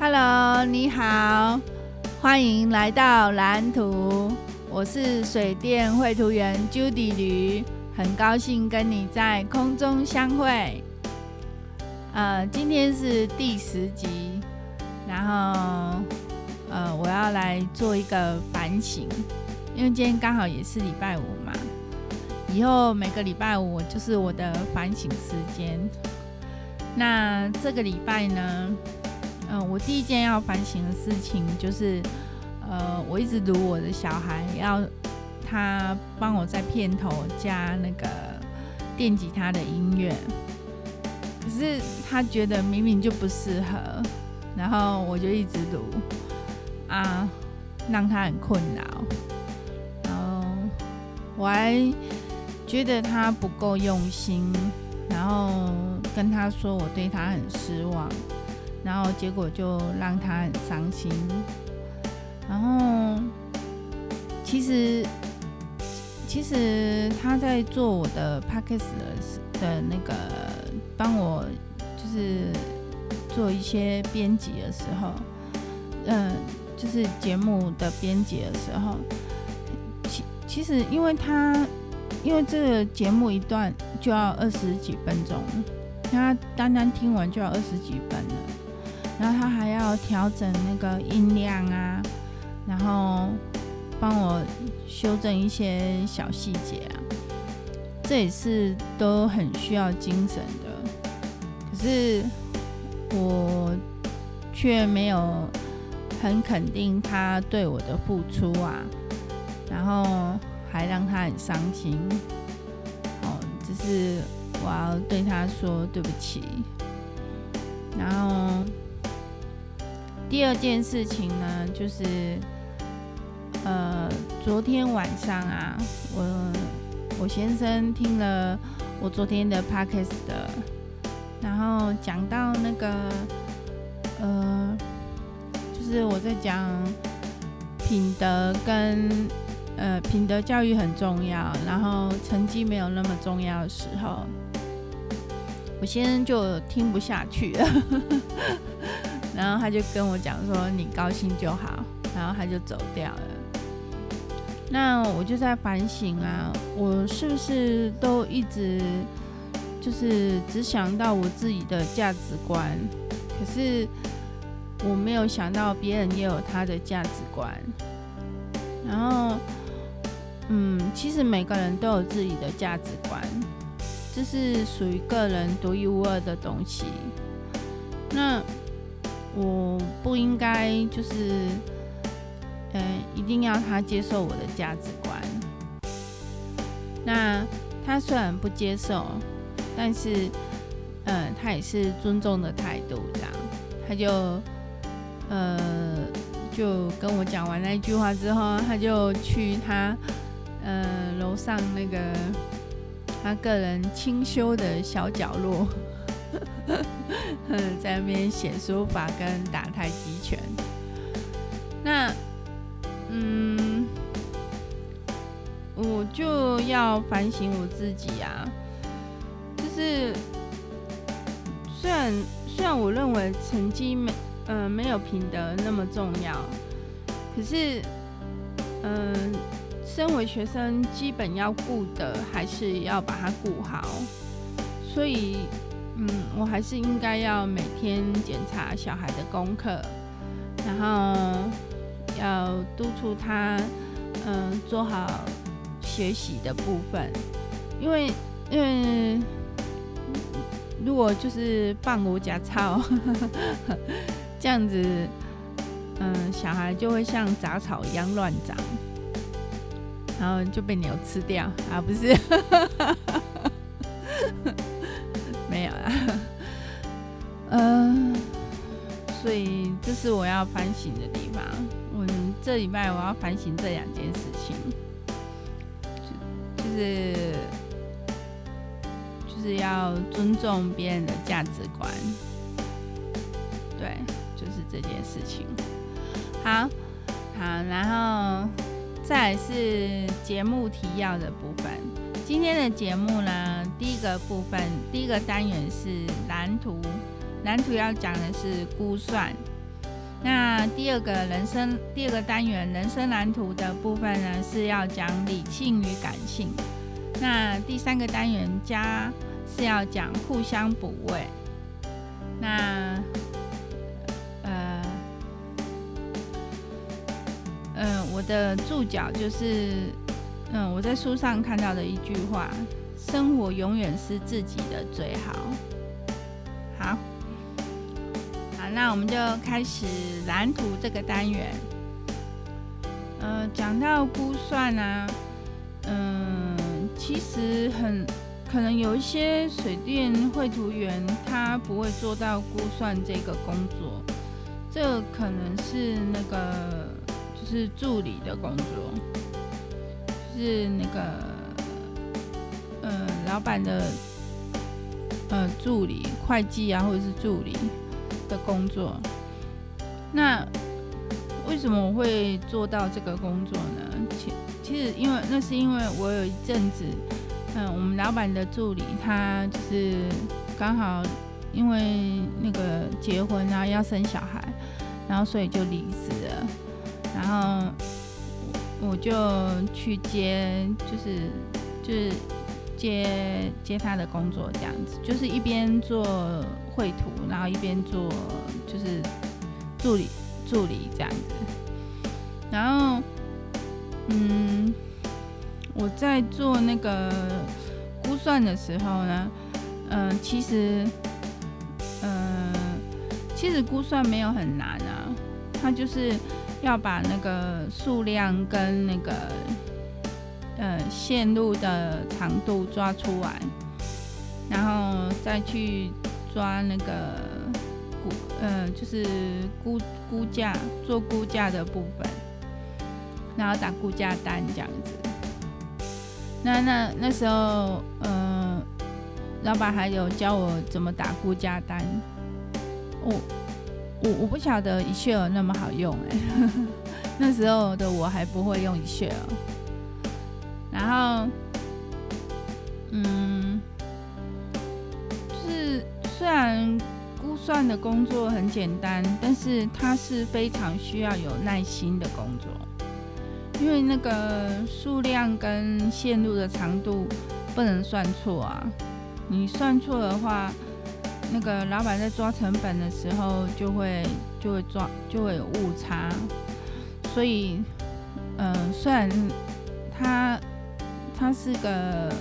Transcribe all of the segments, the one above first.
Hello，你好，欢迎来到蓝图。我是水电绘图员 Judy 吕，很高兴跟你在空中相会。呃，今天是第十集，然后呃，我要来做一个反省，因为今天刚好也是礼拜五嘛。以后每个礼拜五就是我的反省时间。那这个礼拜呢？嗯，我第一件要反省的事情就是，呃，我一直读我的小孩，要他帮我在片头加那个电吉他的音乐，可是他觉得明明就不适合，然后我就一直读，啊，让他很困扰，然后我还觉得他不够用心，然后跟他说我对他很失望。然后结果就让他很伤心。然后其实其实他在做我的 podcast 的的那个帮我就是做一些编辑的时候，嗯，就是节目的编辑的时候，其其实因为他因为这个节目一段就要二十几分钟，他单单听完就要二十几分了。然后他还要调整那个音量啊，然后帮我修正一些小细节啊，这也是都很需要精神的。可是我却没有很肯定他对我的付出啊，然后还让他很伤心。哦，只是我要对他说对不起，然后。第二件事情呢，就是，呃，昨天晚上啊，我我先生听了我昨天的 podcast 的，然后讲到那个，呃，就是我在讲品德跟呃品德教育很重要，然后成绩没有那么重要的时候，我先生就听不下去了。然后他就跟我讲说：“你高兴就好。”然后他就走掉了。那我就在反省啊，我是不是都一直就是只想到我自己的价值观？可是我没有想到别人也有他的价值观。然后，嗯，其实每个人都有自己的价值观，这是属于个人独一无二的东西。那。我不应该就是，嗯，一定要他接受我的价值观。那他虽然不接受，但是，嗯，他也是尊重的态度，这样。他就，呃，就跟我讲完那句话之后，他就去他，呃，楼上那个他个人清修的小角落。在那边写书法跟打太极拳。那，嗯，我就要反省我自己啊。就是，虽然虽然我认为成绩没，嗯、呃，没有品德那么重要，可是，嗯、身为学生，基本要顾的还是要把它顾好，所以。嗯，我还是应该要每天检查小孩的功课，然后要督促他，嗯，做好学习的部分。因为，因为如果就是放无假操 这样子，嗯，小孩就会像杂草一样乱长，然后就被牛吃掉啊，不是？嗯、所以这是我要反省的地方。我这礼拜我要反省这两件事情，就，就是就是要尊重别人的价值观，对，就是这件事情。好，好，然后再来是节目提要的部分。今天的节目呢，第一个部分，第一个单元是蓝图。蓝图要讲的是估算。那第二个人生，第二个单元人生蓝图的部分呢，是要讲理性与感性。那第三个单元加是要讲互相补位。那呃，嗯、呃，我的注脚就是，嗯，我在书上看到的一句话：生活永远是自己的最好。好。好那我们就开始蓝图这个单元。呃，讲到估算啊，嗯、其实很可能有一些水电绘图员他不会做到估算这个工作，这可能是那个就是助理的工作，是那个呃老板的呃助理、会计啊，或者是助理。的工作，那为什么我会做到这个工作呢？其其实因为那是因为我有一阵子，嗯，我们老板的助理他就是刚好因为那个结婚啊要生小孩，然后所以就离职了，然后我就去接，就是就是接接他的工作这样子，就是一边做。绘图，然后一边做就是助理助理这样子，然后嗯，我在做那个估算的时候呢，嗯、其实嗯、其实估算没有很难啊，它就是要把那个数量跟那个呃线路的长度抓出来，然后再去。抓那个估，呃，就是估估价，做估价的部分，然后打估价单这样子。那那那时候，呃，老板还有教我怎么打估价单。我我我不晓得 Excel 那么好用哎、那时候的我还不会用 Excel。然后，嗯。是虽然估算的工作很简单，但是它是非常需要有耐心的工作，因为那个数量跟线路的长度不能算错啊！你算错的话，那个老板在抓成本的时候就会就会抓就会有误差。所以，嗯、虽然它它是个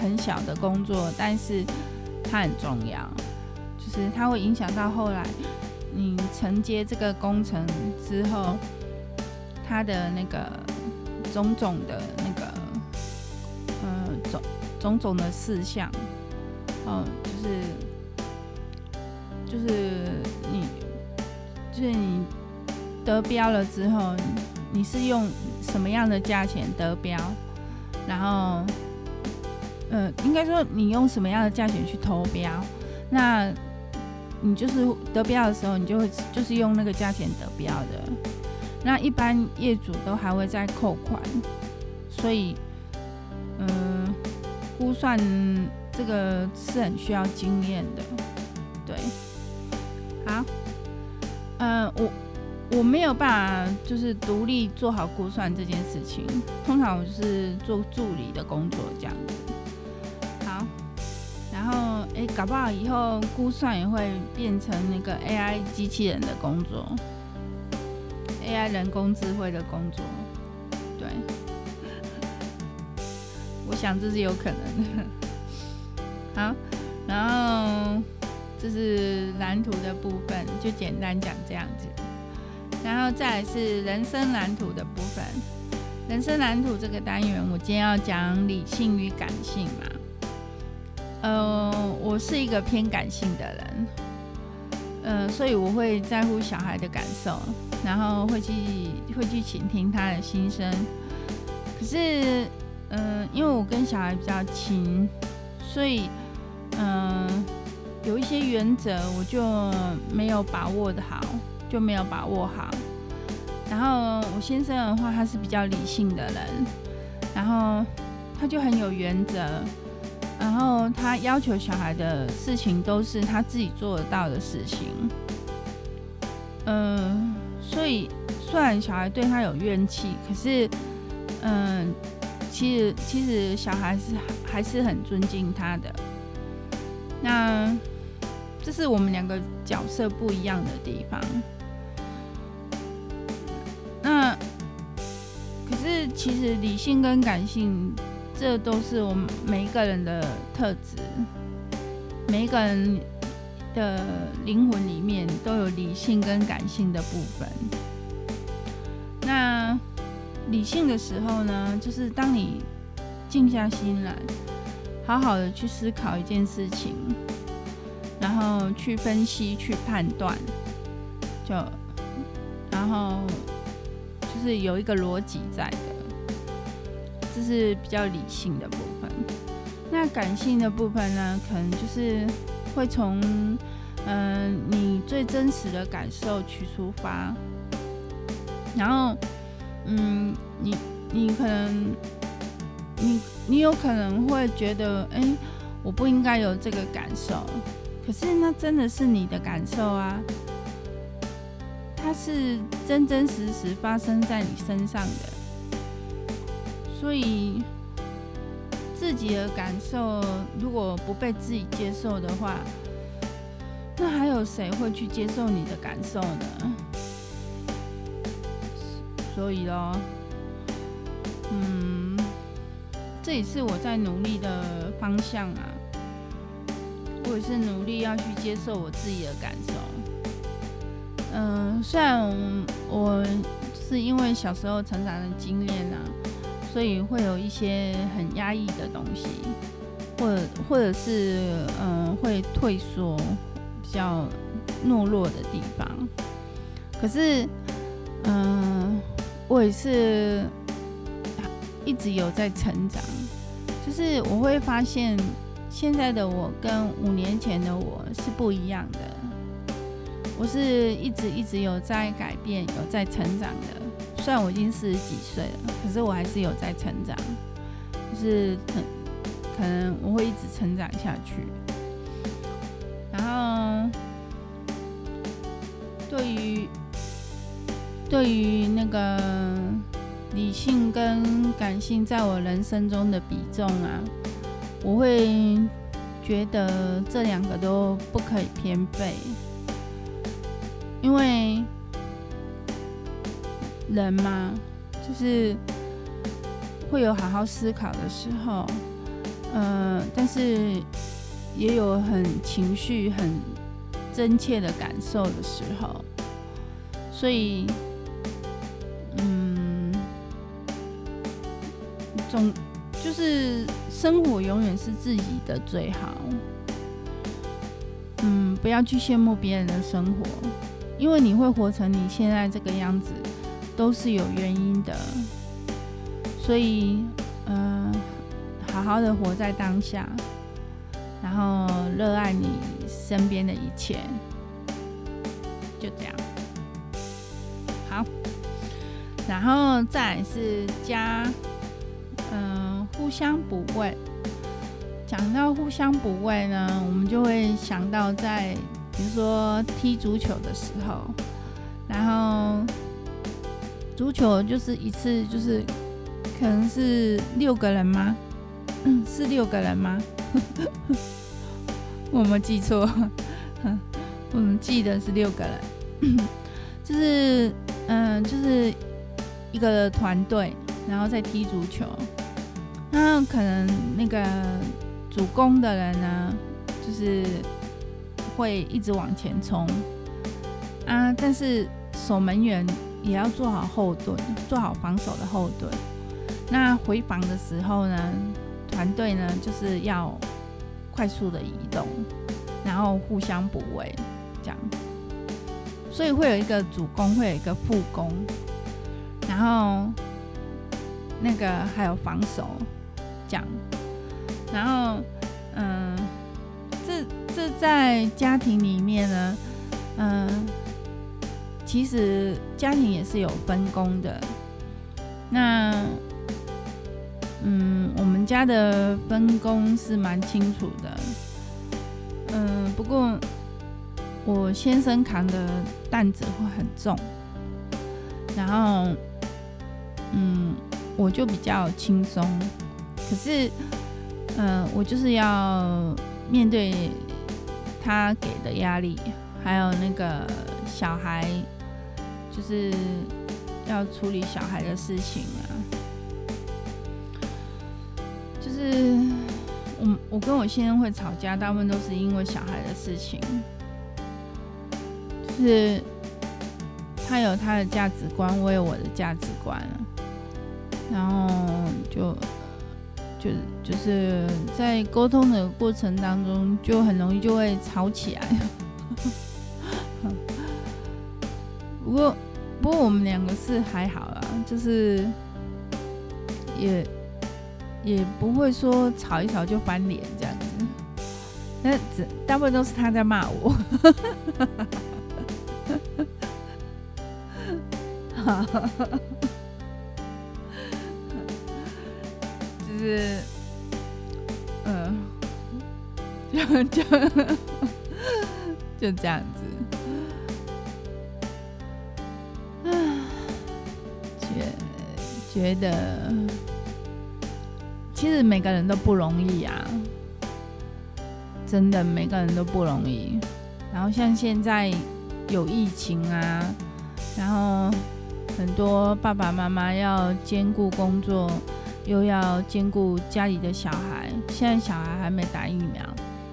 很小的工作，但是。它很重要，就是它会影响到后来你承接这个工程之后，它的那个种种的那个，呃，种种种的事项，嗯，就是就是你就是你得标了之后，你是用什么样的价钱得标，然后。呃，应该说你用什么样的价钱去投标，那你就是得标的时候，你就会就是用那个价钱得标的。那一般业主都还会再扣款，所以，嗯、估算这个是很需要经验的。对，好，呃，我我没有办法就是独立做好估算这件事情，通常我就是做助理的工作这样子。好然后，哎，搞不好以后估算也会变成那个 AI 机器人的工作，AI 人工智慧的工作，对，我想这是有可能的。好，然后这是蓝图的部分，就简单讲这样子。然后再来是人生蓝图的部分，人生蓝图这个单元，我今天要讲理性与感性嘛。呃，我是一个偏感性的人，呃，所以我会在乎小孩的感受，然后会去会去倾听他的心声。可是，嗯、呃，因为我跟小孩比较亲，所以，嗯、呃，有一些原则我就没有把握的好，就没有把握好。然后我先生的话，他是比较理性的人，然后他就很有原则。然后他要求小孩的事情都是他自己做得到的事情，嗯，所以虽然小孩对他有怨气，可是，嗯，其实其实小孩是还是很尊敬他的。那这是我们两个角色不一样的地方。其实理性跟感性，这都是我们每一个人的特质，每一个人。的灵魂里面都有理性跟感性的部分。那理性的时候呢，就是当你静下心来，好好的去思考一件事情，然后去分析、去判断，就然后就是有一个逻辑在的，是比较理性的部分。那感性的部分呢，可能就是。会从嗯、你最真实的感受去出发，然后嗯你你可能你你有可能会觉得哎，我不应该有这个感受，可是那真的是你的感受啊，它是真真实实发生在你身上的，所以。自己的感受如果不被自己接受的话，那还有谁会去接受你的感受呢？所以咯，嗯，这也是我在努力的方向啊。我也是努力要去接受我自己的感受。嗯，虽然我是因为小时候成长的经验啊。所以会有一些很压抑的东西，或者或者是嗯、会退缩、比较懦弱的地方。可是嗯、我也是一直有在成长，就是我会发现现在的我跟五年前的我是不一样的。我是一直一直有在改变、有在成长的。虽然我已经四十几岁了，可是我还是有在成长，就是可可能我会一直成长下去。然后对于对于那个理性跟感性在我人生中的比重啊，我会觉得这两个都不可以偏废，因为。人嘛，就是会有好好思考的时候，呃，但是也有很情绪很真切的感受的时候，所以，嗯，总就是生活永远是自己的最好，嗯，不要去羡慕别人的生活，因为你会活成你现在这个样子。都是有原因的，所以，嗯、好好的活在当下，然后热爱你身边的一切，就这样。好，然后再是加，嗯、互相补位。讲到互相补位呢，我们就会想到在，比如说踢足球的时候，然后。足球就是一次，就是可能是六个人吗？是六个人吗？我没记错，我们记得是六个人，就是嗯，就是一个团队，然后再踢足球。那可能那个主攻的人呢，就是会一直往前冲啊，但是守门员。也要做好后盾，做好防守的后盾。那回防的时候呢，团队呢就是要快速的移动，然后互相补位，这样。所以会有一个主攻，会有一个副攻，然后那个还有防守，这样。然后，嗯，这这在家庭里面呢，其实家庭也是有分工的。那，嗯，我们家的分工是蛮清楚的。嗯，不过我先生扛的担子会很重，然后嗯，我就比较轻松。可是，嗯、我就是要面对他给的压力，还有那个小孩，就是要处理小孩的事情啊。就是我我跟我先生会吵架，大部分都是因为小孩的事情。就是他有他的价值观，我有我的价值观，然后就。就就是在沟通的过程当中，就很容易就会吵起来。不过，不过我们两个是还好啦，就是也也不会说吵一吵就翻脸这样子。那只大部分都是他在骂我哈哈哈哈就。是，嗯，就就就这样子，觉得其实每个人都不容易啊，真的每个人都不容易。然后像现在有疫情啊，然后很多爸爸妈妈要兼顾工作。又要兼顾家里的小孩，现在小孩还没打疫苗，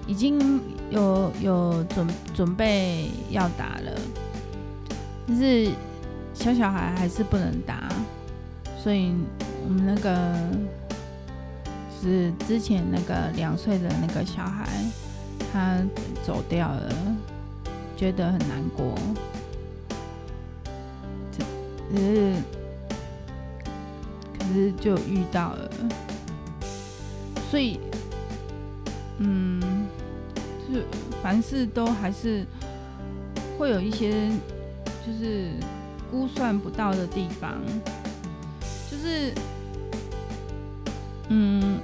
已经有有准准备要打了，但是小小孩还是不能打，所以我们那个是之前那个两岁的那个小孩，他走掉了，觉得很难过，只是。就遇到了，所以，嗯，就凡事都还是会有一些就是估算不到的地方，是，嗯，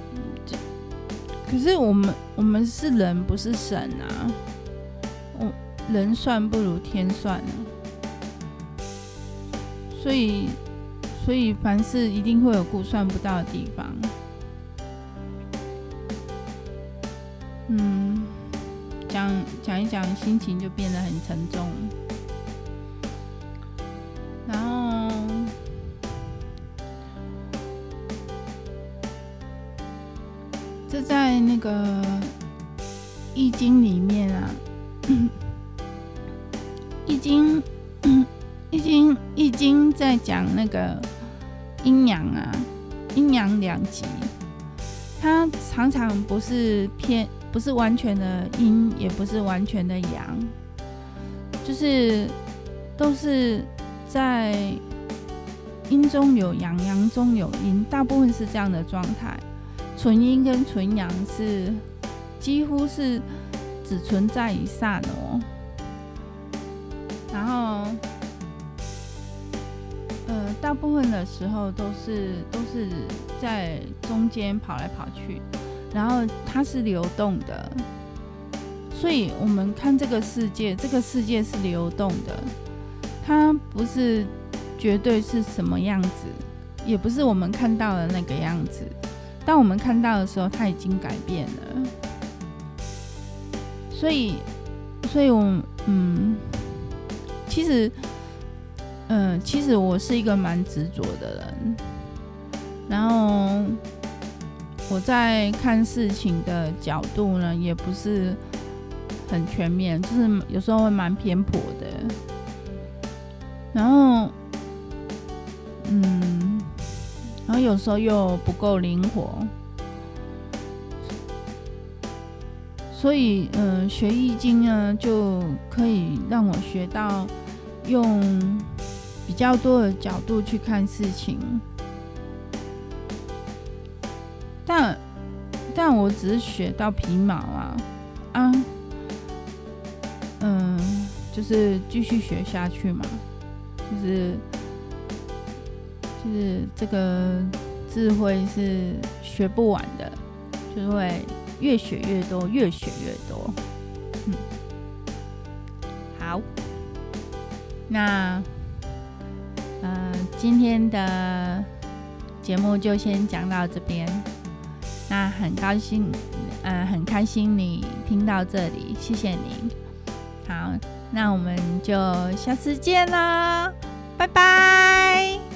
可是我们我们是人，不是神啊，我人算不如天算啊，所以。所以凡事一定会有估算不到的地方。嗯，讲讲一讲，心情就变得很沉重。易经》《易经》《易经》在讲那个。阴阳啊，阴阳两极，它常常不是偏，不是完全的阴，也不是完全的阳，就是都是在阴中有阳，阳中有阴，大部分是这样的状态。纯阴跟纯阳是几乎是只存在于刹那，然后。呃大部分的时候都是都是在中间跑来跑去，然后它是流动的，所以我们看这个世界，这个世界是流动的，它不是绝对是什么样子，也不是我们看到的那个样子。当我们看到的时候，它已经改变了。所以，所以我嗯，其实。嗯，其实我是一个蛮执着的人，然后我在看事情的角度呢，也不是很全面，就是有时候会蛮偏颇的。然后，嗯，然后有时候又不够灵活，所以，嗯，学易经呢，就可以让我学到用。比较多的角度去看事情，但但我只是学到皮毛啊啊，嗯，就是继续学下去嘛，就是就是这个智慧是学不完的，就是会越学越多，越学越多，嗯，好，那呃，今天的节目就先讲到这边。那很高兴，呃，很开心你听到这里，谢谢你。好，那我们就下次见啦，拜拜。